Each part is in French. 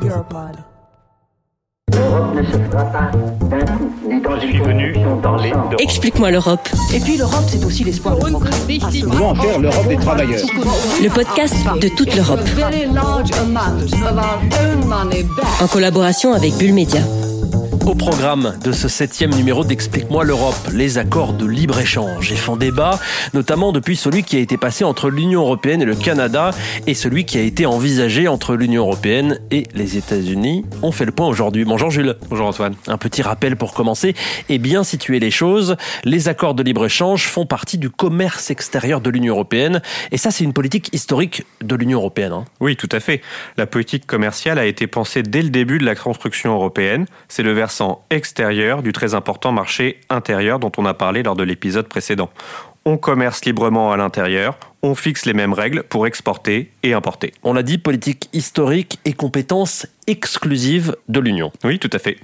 Europod. L'Europe ne se fera pas d'un coup, ni dans Je une suis venu convention parler d'ensemble. d'Europe. Explique-moi l'Europe, Et puis l'Europe, c'est aussi l'espoir de progrès. Comment en faire l'Europe des travailleurs le podcast de toute l'Europe, very large amount of our own money back. en collaboration avec Bull Media. Au programme de ce septième numéro d'Explique-moi l'Europe, les accords de libre-échange et font débat, notamment depuis celui qui a été passé entre l'Union européenne et le Canada et celui qui a été envisagé entre l'Union européenne et les États-Unis. On fait le point aujourd'hui. Bonjour Jules. Bonjour Antoine. Un petit rappel pour commencer et bien situer les choses. Les accords de libre-échange font partie du commerce extérieur de l'Union européenne et ça c'est une politique historique de l'Union européenne. hein. Oui, tout à fait. La politique commerciale a été pensée dès le début de la construction européenne. C'est le extérieur du très important marché intérieur dont on a parlé lors de l'épisode précédent. On commerce librement à l'intérieur, on fixe les mêmes règles pour exporter et importer. On l'a dit, politique historique et compétence exclusive de l'Union. Oui, tout à fait.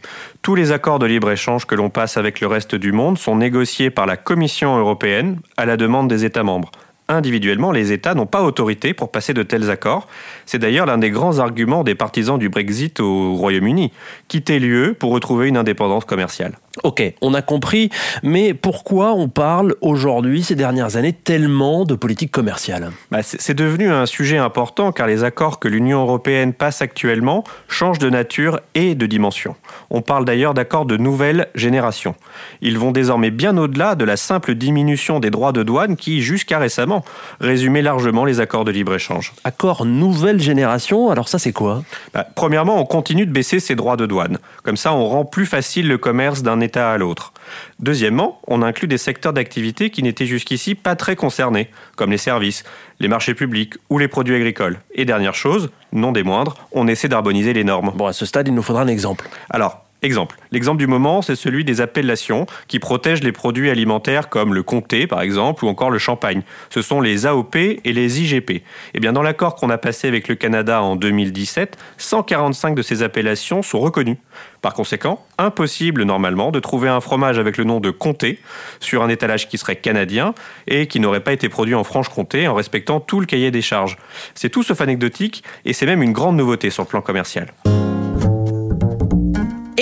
Tous les accords de libre-échange que l'on passe avec le reste du monde sont négociés par la Commission européenne à la demande des États membres. Individuellement, les États n'ont pas autorité pour passer de tels accords. C'est d'ailleurs l'un des grands arguments des partisans du Brexit au Royaume-Uni. Quitter l'UE pour retrouver une indépendance commerciale. Ok, on a compris, mais pourquoi on parle aujourd'hui, ces dernières années, tellement de politique commerciale? Bah, c'est devenu un sujet important car les accords que l'Union européenne passe actuellement changent de nature et de dimension. On parle d'ailleurs d'accords de nouvelle génération. Ils vont désormais bien au-delà de la simple diminution des droits de douane qui, jusqu'à récemment, résumait largement les accords de libre-échange. Accord nouvelle génération, alors ça c'est quoi? Bah, premièrement, on continue de baisser ses droits de douane. Comme ça, on rend plus facile le commerce d'un État à l'autre. Deuxièmement, on inclut des secteurs d'activité qui n'étaient jusqu'ici pas très concernés, comme les services, les marchés publics ou les produits agricoles. Et dernière chose, non des moindres, on essaie d'harmoniser les normes. Bon, à ce stade, il nous faudra un exemple. Alors, exemple. L'exemple du moment, c'est celui des appellations qui protègent les produits alimentaires comme le comté, par exemple, ou encore le champagne. Ce sont les AOP et les IGP. Eh bien, dans l'accord qu'on a passé avec le Canada en 2017, 145 de ces appellations sont reconnues. Par conséquent, impossible normalement de trouver un fromage avec le nom de comté sur un étalage qui serait canadien et qui n'aurait pas été produit en Franche-Comté en respectant tout le cahier des charges. C'est tout sauf anecdotique et c'est même une grande nouveauté sur le plan commercial.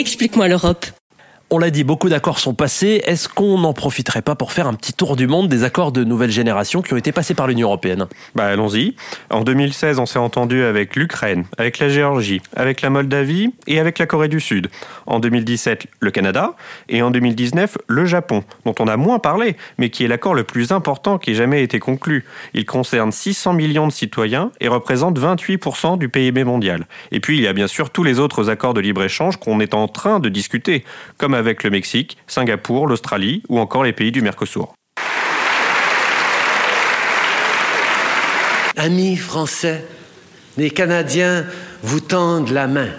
Explique-moi l'Europe. On l'a dit, beaucoup d'accords sont passés. Est-ce qu'on n'en profiterait pas pour faire un petit tour du monde des accords de nouvelle génération qui ont été passés par l'Union européenne? Bah allons-y. En 2016, on s'est entendu avec l'Ukraine, avec la Géorgie, avec la Moldavie et avec la Corée du Sud. En 2017, le Canada et en 2019, le Japon, dont on a moins parlé, mais qui est l'accord le plus important qui ait jamais été conclu. Il concerne 600 millions de citoyens et représente 28% du PIB mondial. Et puis il y a bien sûr tous les autres accords de libre-échange qu'on est en train de discuter, comme avec le Mexique, Singapour, l'Australie ou encore les pays du Mercosur. Amis français, les Canadiens vous tendent la main.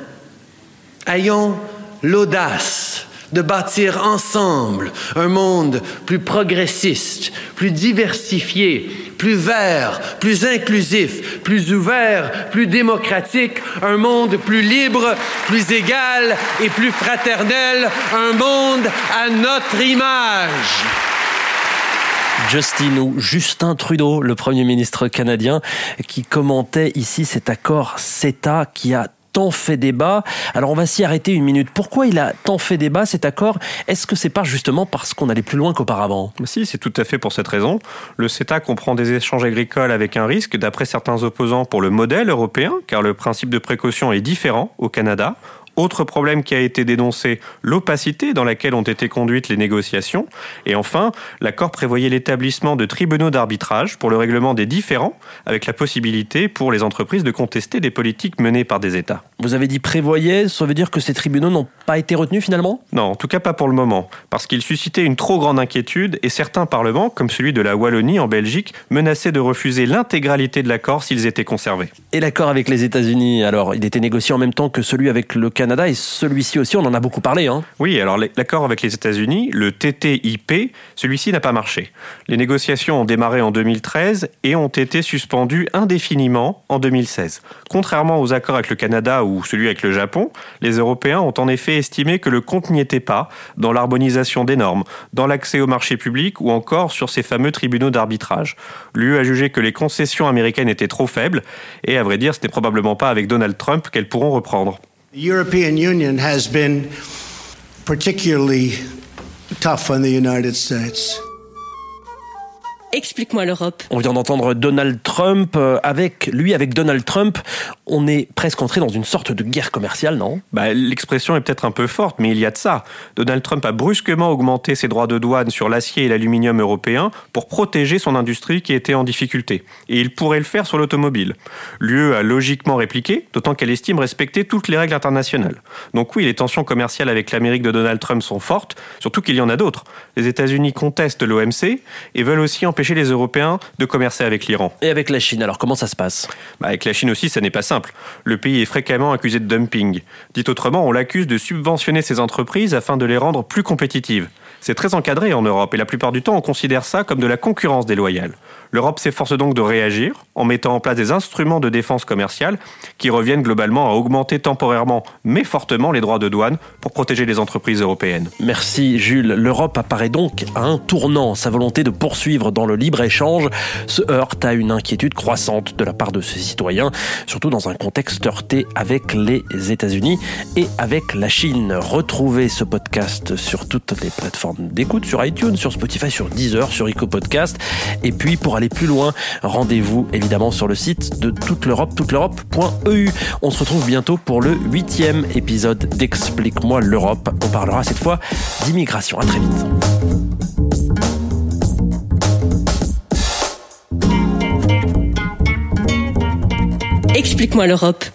Ayons l'audace de bâtir ensemble un monde plus progressiste, plus diversifié, plus vert, plus inclusif, plus ouvert, plus démocratique, un monde plus libre, plus égal et plus fraternel, un monde à notre image. Justin Trudeau, le Premier ministre canadien, qui commentait ici cet accord CETA qui a tant fait débat. Alors on va s'y arrêter une minute. Pourquoi il a tant fait débat cet accord? Est-ce que c'est pas justement parce qu'on allait plus loin qu'auparavant? Si, c'est tout à fait pour cette raison. Le CETA comprend des échanges agricoles avec un risque, d'après certains opposants, pour le modèle européen, car le principe de précaution est différent au Canada. Autre problème qui a été dénoncé, l'opacité dans laquelle ont été conduites les négociations. Et enfin, l'accord prévoyait l'établissement de tribunaux d'arbitrage pour le règlement des différends, avec la possibilité pour les entreprises de contester des politiques menées par des États. Vous avez dit prévoyait, ça veut dire que ces tribunaux n'ont pas été retenus finalement? Non, en tout cas pas pour le moment, parce qu'ils suscitaient une trop grande inquiétude et certains parlements, comme celui de la Wallonie en Belgique, menaçaient de refuser l'intégralité de l'accord s'ils étaient conservés. Et l'accord avec les États-Unis, alors il était négocié en même temps que celui avec le Canada et celui-ci aussi, on en a beaucoup parlé. Hein. Oui, alors l'accord avec les États-Unis, le TTIP, celui-ci n'a pas marché. Les négociations ont démarré en 2013 et ont été suspendues indéfiniment en 2016. Contrairement aux accords avec le Canada ou celui avec le Japon, les Européens ont en effet estimé que le compte n'y était pas dans l'harmonisation des normes, dans l'accès au marché public ou encore sur ces fameux tribunaux d'arbitrage. L'UE a jugé que les concessions américaines étaient trop faibles et à vrai dire, ce n'est probablement pas avec Donald Trump qu'elles pourront reprendre. The European Union has been particularly tough on the United. Explique-moi l'Europe. On vient d'entendre Donald Trump. Euh, Avec lui, avec Donald Trump, on est presque entré dans une sorte de guerre commerciale, non? Bah, L'expression est peut-être un peu forte, mais il y a de ça. Donald Trump a brusquement augmenté ses droits de douane sur l'acier et l'aluminium européens pour protéger son industrie qui était en difficulté. Et il pourrait le faire sur l'automobile. L'UE a logiquement répliqué, d'autant qu'elle estime respecter toutes les règles internationales. Donc oui, les tensions commerciales avec l'Amérique de Donald Trump sont fortes, surtout qu'il y en a d'autres. Les États-Unis contestent l'OMC et veulent aussi empêcher les Européens de commercer avec l'Iran. Et avec la Chine, alors comment ça se passe? Bah, avec la Chine aussi, ça n'est pas simple. Le pays est fréquemment accusé de dumping. Dit autrement, on l'accuse de subventionner ses entreprises afin de les rendre plus compétitives. C'est très encadré en Europe et la plupart du temps, on considère ça comme de la concurrence déloyale. L'Europe s'efforce donc de réagir en mettant en place des instruments de défense commerciale qui reviennent globalement à augmenter temporairement mais fortement les droits de douane pour protéger les entreprises européennes. Merci Jules. L'Europe apparaît donc à un tournant. Sa volonté de poursuivre dans le libre-échange se heurte à une inquiétude croissante de la part de ses citoyens, surtout dans un contexte heurté avec les États-Unis et avec la Chine. Retrouvez ce podcast sur toutes les plateformes d'écoute, sur iTunes, sur Spotify, sur Deezer, sur Eco Podcast. Et puis pour aller plus loin, rendez-vous évidemment sur le site de toute l'Europe, toute l'Europe.eu. On se retrouve bientôt pour le huitième épisode d'Explique-moi l'Europe. On parlera cette fois d'immigration. À très vite. Explique-moi l'Europe.